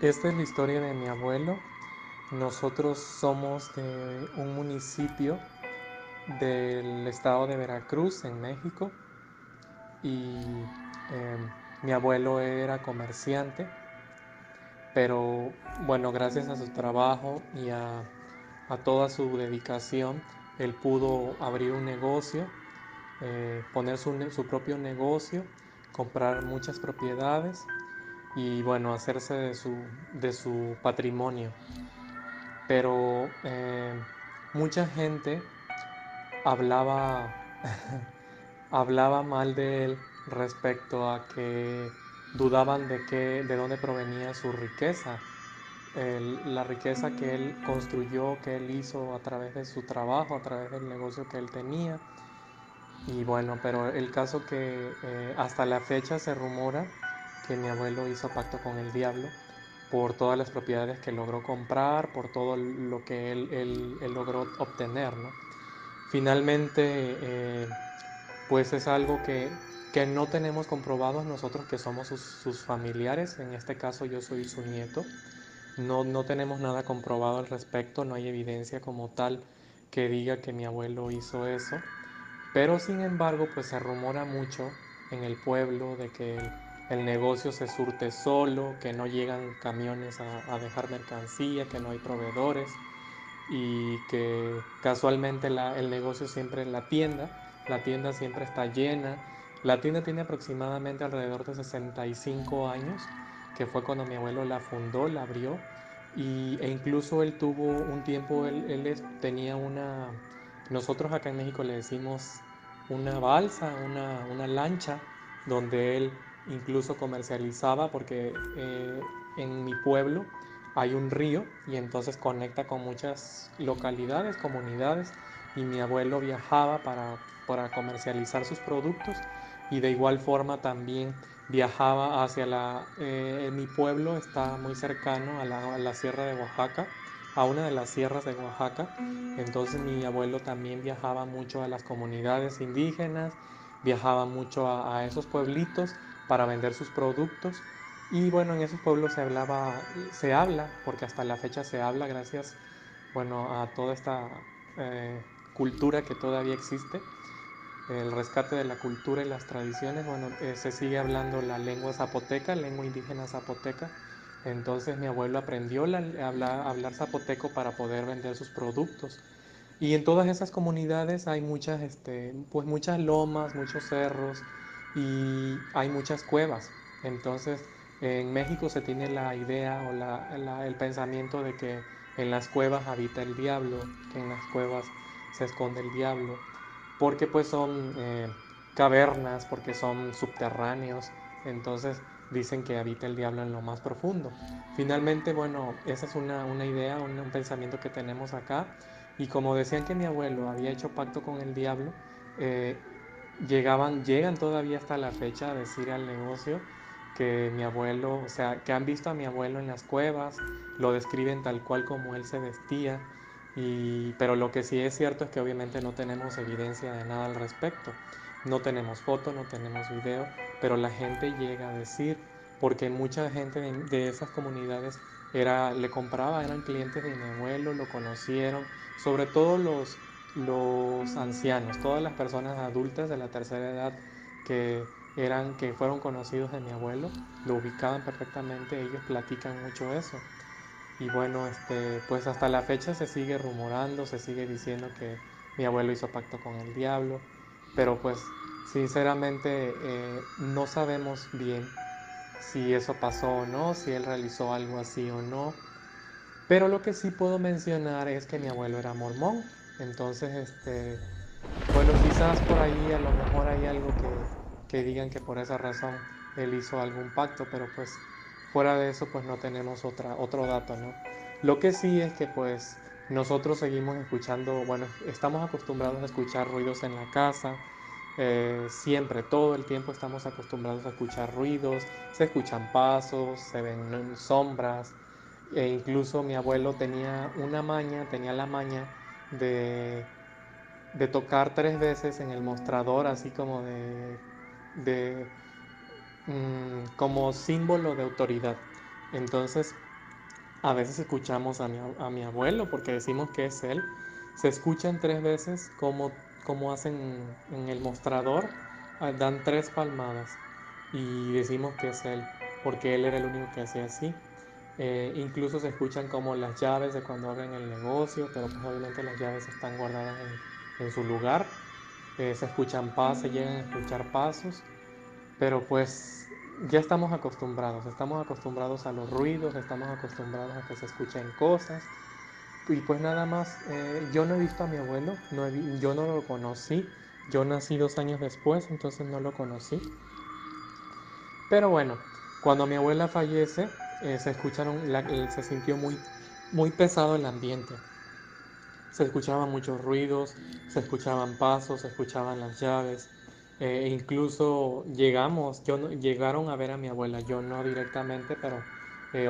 esta es la historia de mi abuelo. Nosotros somos de un municipio del estado de Veracruz, en México, y em, mi abuelo era comerciante, pero bueno, gracias a su trabajo y a, toda su dedicación, él pudo abrir un negocio, eh, poner su, propio negocio, comprar muchas propiedades y bueno, hacerse de su, de su patrimonio. Pero eh, mucha gente hablaba, hablaba mal de él respecto a que dudaban de, qué, de dónde provenía su riqueza, la riqueza que él construyó, que él hizo a través de su trabajo, a través del negocio que él tenía. Y bueno, pero el caso que eh, hasta la fecha se rumora que mi abuelo hizo pacto con el diablo por todas las propiedades que logró comprar, por todo lo que él, él, logró obtener. ¿no? Finalmente, eh, pues es algo que, que, no tenemos comprobados nosotros que somos sus, familiares, en este caso yo soy su nieto, no, no tenemos nada comprobado al respecto, no hay evidencia como tal que diga que mi abuelo hizo eso, pero sin embargo pues se rumora mucho en el pueblo de que el negocio se surte solo, que no llegan camiones a, dejar mercancía, que no hay proveedores y que casualmente el negocio siempre, la tienda, la tienda siempre está llena. La tienda tiene aproximadamente alrededor de 65 años, que fue cuando mi abuelo la fundó, la abrió y, e incluso él tuvo un tiempo, él, él tenía una, nosotros acá en México le decimos una balsa, una, una lancha, donde él incluso comercializaba porque eh, en mi pueblo hay un río y entonces conecta con muchas localidades, comunidades y mi abuelo viajaba para, para comercializar sus productos y de igual forma también viajaba hacia la... Eh, mi pueblo está muy cercano a la, a la, sierra de Oaxaca, a una de las sierras de Oaxaca, entonces mi abuelo también viajaba mucho a las comunidades indígenas, viajaba mucho a, a esos pueblitos para vender sus productos. Y bueno, en esos pueblos se hablaba, se habla, porque hasta la fecha se habla gracias, bueno, a toda esta eh, cultura que todavía existe, el rescate de la cultura y las tradiciones, bueno, eh, se sigue hablando la lengua zapoteca, lengua indígena zapoteca. Entonces mi abuelo aprendió a hablar, hablar zapoteco para poder vender sus productos. Y en todas esas comunidades hay muchas, este, pues muchas lomas, muchos cerros, y hay muchas cuevas. Entonces, en México se tiene la idea o el pensamiento de que en las cuevas habita el diablo, que en las cuevas se esconde el diablo, porque pues son eh, cavernas, porque son subterráneos, entonces dicen que habita el diablo en lo más profundo. Finalmente, bueno, esa es una, idea, un, pensamiento que tenemos acá, y como decían que mi abuelo había hecho pacto con el diablo, eh, llegaban, llegan todavía hasta la fecha a decir al negocio que mi abuelo, o sea, que han visto a mi abuelo en las cuevas, lo describen tal cual como él se vestía, y, pero lo que sí es cierto es que obviamente no tenemos evidencia de nada al respecto. No tenemos foto, no tenemos video, pero la gente llega a decir, porque mucha gente de, esas comunidades era, le compraba, eran clientes de mi abuelo, lo conocieron, sobre todo los, los ancianos, todas las personas adultas de la tercera edad que eran que fueron conocidos de mi abuelo, lo ubicaban perfectamente, ellos platican mucho eso. Y bueno, este, pues hasta la fecha se sigue rumorando, se sigue diciendo que mi abuelo hizo pacto con el diablo, pero pues sinceramente eh, no sabemos bien si eso pasó o no, si él realizó algo así o no. Pero lo que sí puedo mencionar es que mi abuelo era mormón, entonces, este, bueno, quizás por ahí a lo mejor hay algo que, digan que por esa razón él hizo algún pacto, pero pues fuera de eso pues no tenemos otra, otro dato, ¿no? Lo que sí es que pues nosotros seguimos escuchando, bueno, estamos acostumbrados a escuchar ruidos en la casa, eh, siempre, todo el tiempo estamos acostumbrados a escuchar ruidos, se escuchan pasos, se ven sombras, e incluso mi abuelo tenía una maña, tenía la maña de, tocar tres veces en el mostrador, así como de, mm, como símbolo de autoridad. Entonces, a veces escuchamos a mi, a mi abuelo porque decimos que es él. Se escuchan tres veces como, como hacen en el mostrador, ah, dan tres palmadas y decimos que es él porque él era el único que hacía así. Eh, incluso se escuchan como las llaves de cuando abren el negocio, pero pues obviamente las llaves están guardadas en, en su lugar. Eh, se escuchan pasos, se llegan a escuchar pasos, pero pues ya estamos acostumbrados, estamos acostumbrados a los ruidos, estamos acostumbrados a que se escuchen cosas. Y pues nada más, eh, yo no he visto a mi abuelo, no yo no lo conocí, yo nací dos años después, entonces no lo conocí. Pero bueno, cuando mi abuela fallece, eh, se escucharon, eh, se sintió muy, muy pesado el ambiente. Se escuchaban muchos ruidos, se escuchaban pasos, se escuchaban las llaves. Eh, incluso llegamos, yo llegaron a ver a mi abuela, yo no directamente, pero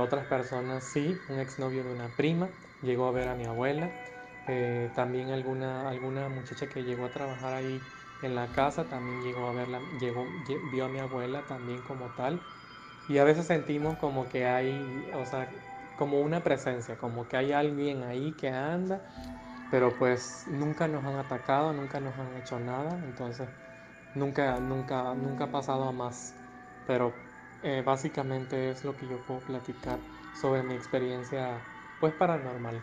otras personas sí. Un exnovio de una prima llegó a ver a mi abuela. también alguna, alguna muchacha que llegó a trabajar ahí en la casa también llegó a verla, llegó, vio a mi abuela también como tal. Y a veces sentimos como que hay, o sea, como una presencia, como que hay alguien ahí que anda, pero pues nunca nos han atacado, nunca nos han hecho nada, entonces nunca, nunca, nunca ha pasado a más. Pero eh, básicamente es lo que yo puedo platicar sobre mi experiencia, pues paranormal.